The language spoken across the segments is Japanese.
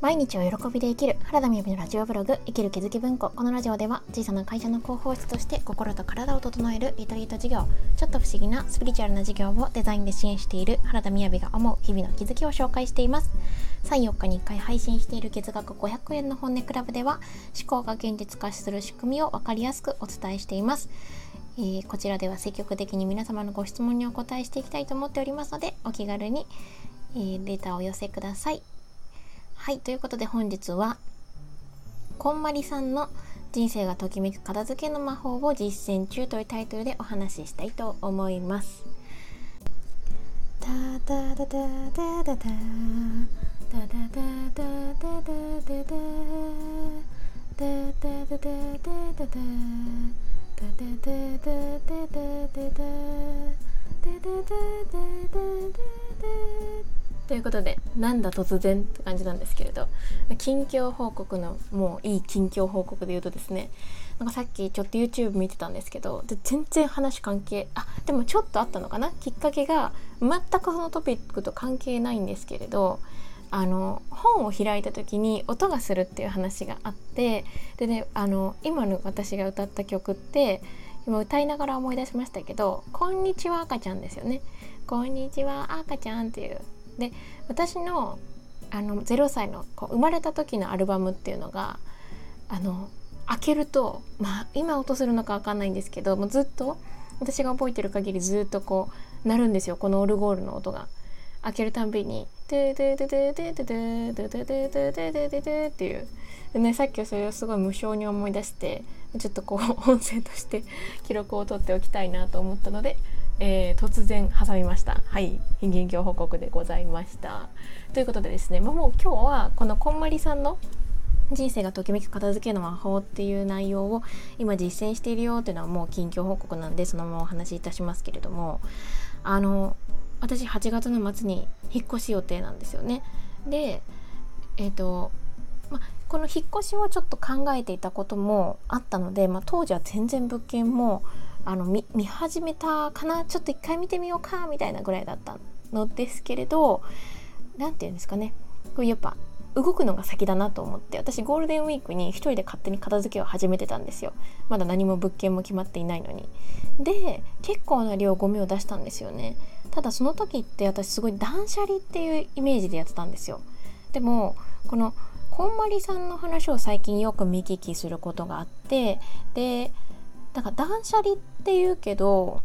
毎日を喜びで生きる原田美由のラジオブログ生きる気づき文庫。このラジオでは小さな会社の広報室として心と体を整えるリトリート事業ちょっと不思議なスピリチュアルな事業をデザインで支援している原田美由が思う日々の気づきを紹介しています。34日に1回配信している月額500円の本音クラブでは思考が現実化する仕組みを分かりやすくお伝えしています。えー、こちらでは積極的に皆様のご質問にお答えしていきたいと思っておりますのでお気軽に、えー、レターをお寄せください。はい、ということで本日はこんまりさんの人生がときめく片付けの魔法を実践中というタイトルでお話ししたいと思います。ということでなんだ突然って感じなんですけれど近況報告のもういい近況報告で言うとですねなんかさっきちょっと YouTube 見てたんですけどで全然話関係あでもちょっとあったのかな？きっかけが全くそのトピックと関係ないんですけれどあの本を開いた時に音がするっていう話があってでねあの今の私が歌った曲って今歌いながら思い出しましたけど「こんにちは赤ちゃん」ですよね。こんにちは赤ちゃんっていう。で私のあの0歳のこう生まれた時のアルバムっていうのがあの開けるとまあ今音するのか分かんないんですけどもうずっと私が覚えてる限りずっとこう鳴るんですよこのオルゴールの音が。開けるたんびに「ドゥドゥドゥドゥドゥドゥドゥドゥドゥドゥドゥドゥドゥドゥドゥ」っていうでねさっきそれをすごい無性に思い出してちょっとこう音声として記録を取っておきたいなと思ったので、えー、突然挟みましたはい近況報告でございましたということでですねもう今日はこのこんまりさんの人生がときめく片付けの魔法っていう内容を今実践しているよっていうのはもう近況報告なんでそのままお話しいたしますけれどもあの私8月の末に引っ越し予定なんですよね。でえっ、ー、と、ま、この引っ越しをちょっと考えていたこともあったので、ま当時は全然物件もあの見始めたかな？ちょっと一回見てみようか？みたいなぐらいだったのですけれど何て言うんですかね。これやっぱ動くのが先だなと思って私ゴールデンウィークに一人で勝手に片付けを始めてたんですよ。まだ何も物件も決まっていないのに。で結構な量ゴミを出したんですよね。ただその時って私すごい断捨離っていうイメージでやってたんですよ。でもこのこんまりさんの話を最近よく見聞きすることがあってでなんか断捨離って言うけど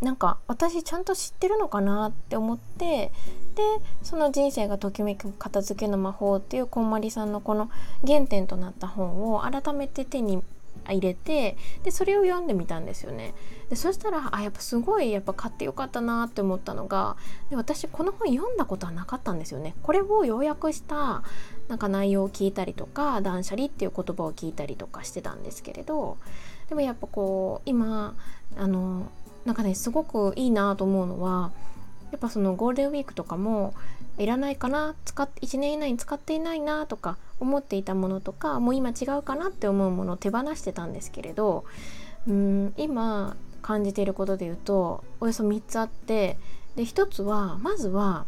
なんか私ちゃんと知ってるのかなって思ってでその人生がときめく片付けの魔法っていうこんまりさんのこの原点となった本を改めて手に入れてでそれを読んでみたんですよね。でそしたらあやっぱすごいやっぱ買ってよかったなって思ったのがで私この本読んだことはなかったんですよね。これを要約したなんか内容を聞いたりとか断捨離っていう言葉を聞いたりとかしてたんですけれどでもやっぱこう今あのなんかねすごくいいなと思うのはやっぱそのゴールデンウィークとかもいらないかな使っ1年以内に使っていないなとか思っていたものとかもう今違うかなって思うものを手放してたんですけれどうん今感じていることで言うとおよそ3つあってで1つはまずは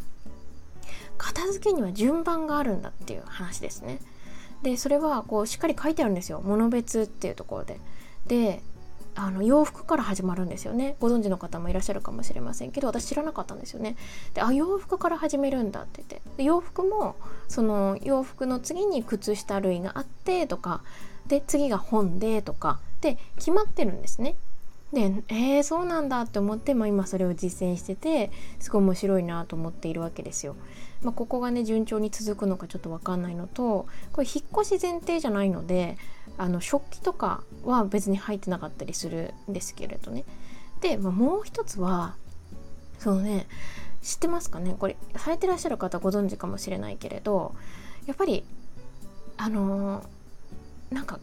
片付けには順番があるんだっていう話ですね。でそれはこうしっかり書いてあるんですよ物別っていうところで。であの洋服から始まるんですよね。ご存知の方もいらっしゃるかもしれませんけど私知らなかったんですよね。であ洋服から始めるんだって言って。洋服もその洋服の次に靴下類があってとかで次が本でとかで決まってるんですね。でえー、そうなんだって思って、まあ、今それを実践しててすごい面白いなと思っているわけですよ。まあ、ここがね順調に続くのかちょっと分かんないのとこれ引っ越し前提じゃないのであの食器とかは別に入ってなかったりするんですけれどね。で、まあ、もう一つはそのね知ってますかね？これされてらっしゃる方ご存知かもしれないけれどやっぱりあのー、なんか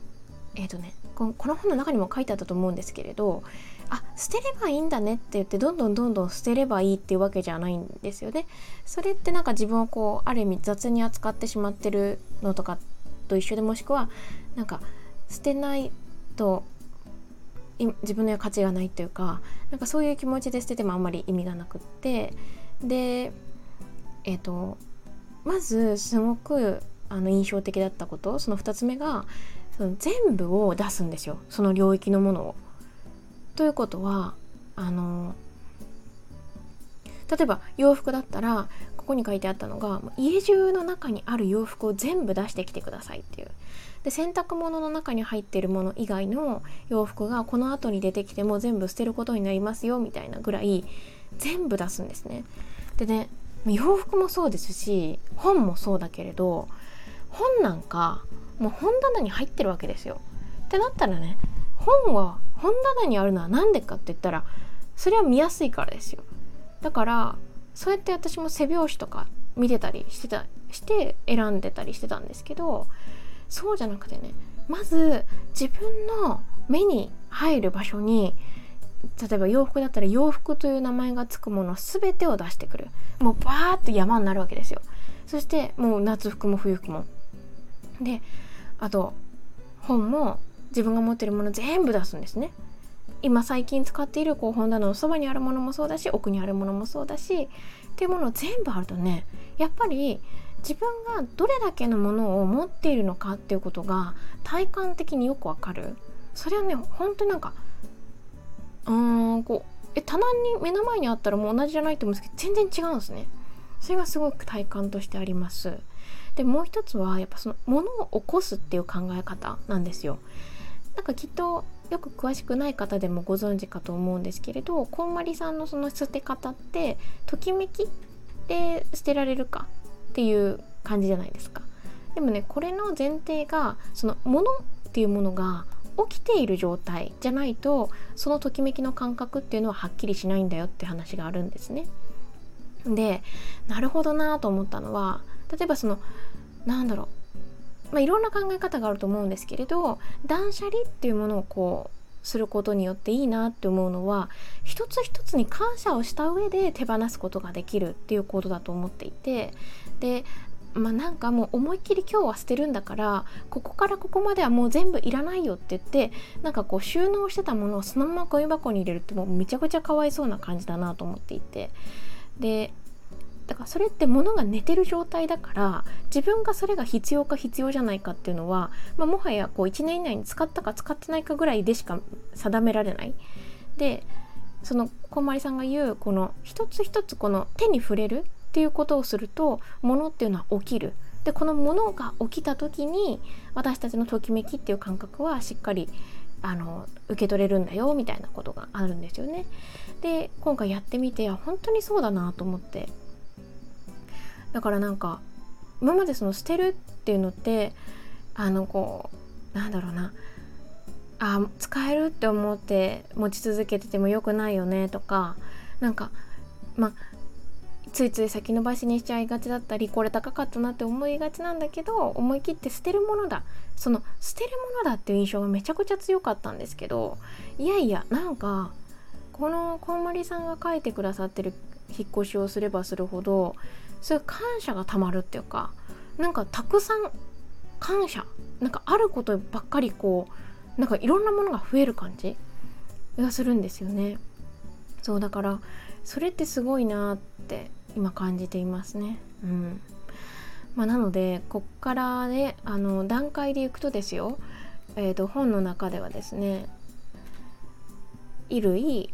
えっ、ー、とねこの本の中にも書いてあったと思うんですけれどあ捨てればいいんだねって言ってどんどんどんどん捨てればいいっていうわけじゃないんですよね。それってなんか自分をこうある意味雑に扱ってしまってるのとかと一緒でもしくはなんか捨てないと自分の価値がないっていうかなんかそういう気持ちで捨ててもあんまり意味がなくってでえっ、ー、とまずすごくあの印象的だったことその2つ目がその全部を出すんですよその領域のものを。ということはあの例えば洋服だったらこに書いてあったのが家中の中にある洋服を全部出してきてくださいっていう。で洗濯物の中に入ってるもの以外の洋服がこの後に出てきても全部捨てることになりますよみたいなぐらい全部出すんですね。でね洋服もそうですし本もそうだけれど本なんかもう本棚に入ってるわけですよ。ってなったらね本は本棚にあるのは何でかって言ったらそれは見やすいからですよ。だからそうやって私も背表紙とか見てたりしてたして選んでたりしてたんですけどそうじゃなくてねまず自分の目に入る場所に例えば洋服だったら洋服という名前がつくもの全てを出してくる。もうバーッと山になるわけですよ。そしてもう夏服も冬服も。であと本も自分が持ってるもの全部出すんですね。今最近使っているこう本棚のそばにあるものもそうだし奥にあるものもそうだしっていうもの全部あるとねやっぱり自分がどれだけのものを持っているのかっていうことが体感的によくわかる。それはね本当になんかうーんこうえ棚に目の前にあったらもう同じじゃないと思うんですけど全然違うんですね。それがすごく体感としてあります。でもう一つはやっぱそのものを起こすっていう考え方なんですよ。なんかきっとよく詳しくない方でもご存知かと思うんですけれどこんまりさんのその捨て方ってときめきで捨てられるか？っていう感じじゃないですかでもねこれの前提がそのものっていうものが起きている状態じゃないとそのときめきの感覚っていうのははっきりしないんだよって話があるんですね。でなるほどなと思ったのは例えばそのなんだろう、まあ、いろんな考え方があると思うんですけれど断捨離っていうものをこうすることによっていいなって思うのは一つ一つに感謝をした上で手放すことができるっていうことだと思っていてでまあなんかもう思いっきり今日は捨てるんだからここからここまではもう全部いらないよって言ってなんかこう収納してたものをそのままゴミ箱に入れるってもうめちゃくちゃかわいそうな感じだなと思っていてでだからそれって物が寝てる状態だから自分がそれが必要か必要じゃないかっていうのは、まあ、もはやこう1年以内に使ったか使ってないかぐらいでしか定められない。でそのこんまりさんが言うこの一つ一つこの手に触れるっていうことをすると物っていうのは起きる。でこの物が起きた時に私たちのときめきっていう感覚はしっかりあの受け取れるんだよみたいなことがあるんですよね。で今回やってみて本当にそうだなと思ってだからなんか今までその捨てるっていうのってあのこうなんだろうな。あ使えるって思って持ち続けてても良くないよねとかなんかまあついつい先延ばしにしちゃいがちだったりこれ高かったなって思いがちなんだけど思い切って捨てるものだ。その捨てるものだっていう印象がめちゃくちゃ強かったんですけどいやいやなんかこのこんまりさんが書いてくださってる引っ越しをすればするほどそういう感謝がたまるっていうかなんかたくさん感謝なんかあることばっかりこうなんかいろんなものが増える感じがするんですよね。そうだからそれってすごいなって今感じていますね。うん。まあ、なのでこっからねあの段階でいくとですよ、えー、と本の中ではですね衣類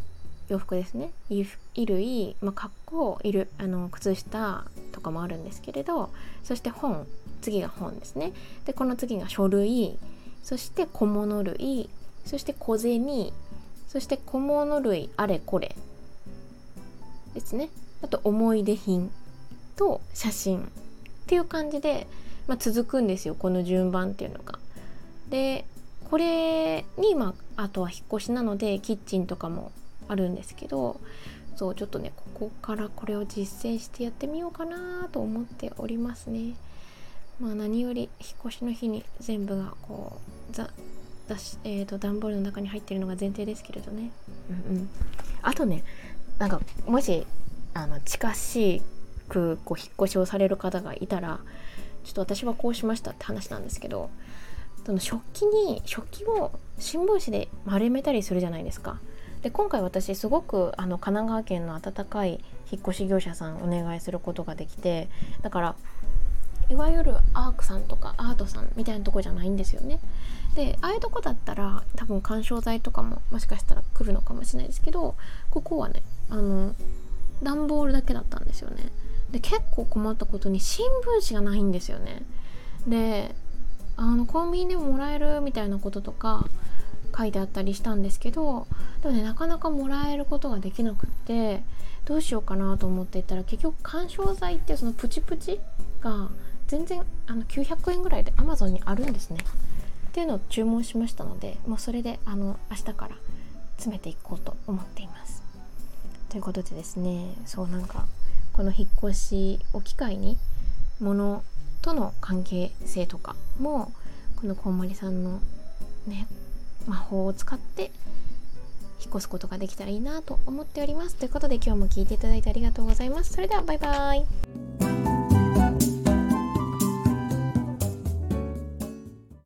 洋服ですね。衣類、まあ、格好いるあの靴下とかもあるんですけれどそして本。次が本ですね。でこの次が書類。そして小物類。そして小銭。そして小物類。あれこれ。ですね。あと思い出品。と写真。っていう感じで、まあ、続くんですよ。この順番っていうのが。でこれに、まあ、あとは引っ越しなのでキッチンとかもあるんですけどそうちょっとねここからこれを実践してやってみようかなと思っておりますね。まあ何より引っ越しの日に全部がこうざだし、えーと、段ボールの中に入ってるのが前提ですけれどね。うんうん、あとねなんかもしあの近しくこう引っ越しをされる方がいたらちょっと私はこうしましたって話なんですけどその食器に食器を新聞紙で丸めたりするじゃないですか。で今回私すごくあの神奈川県の温かい引っ越し業者さんお願いすることができてだからいわゆるアークさんとかアートさんみたいなとこじゃないんですよね。でああいうとこだったら多分緩衝材とかももしかしたら来るのかもしれないですけどここはねあの段ボールだけだったんですよね。で結構困ったことに新聞紙がないんですよね。であのコンビニでももらえるみたいなこととか書いてあったりしたんですけどでもねなかなかもらえることができなくってどうしようかなと思っていたら結局緩衝材ってそのプチプチが全然あの900円ぐらいで Amazon にあるんですね。っていうのを注文しましたのでもうそれであの明日から詰めていこうと思っています。ということでですねそうなんかこの引っ越しを機会に物との関係性とかもこのこんまりさんのね魔法を使って引っ越すことができたらいいなと思っております。ということで今日も聞いていただいてありがとうございます。それではバイバーイ。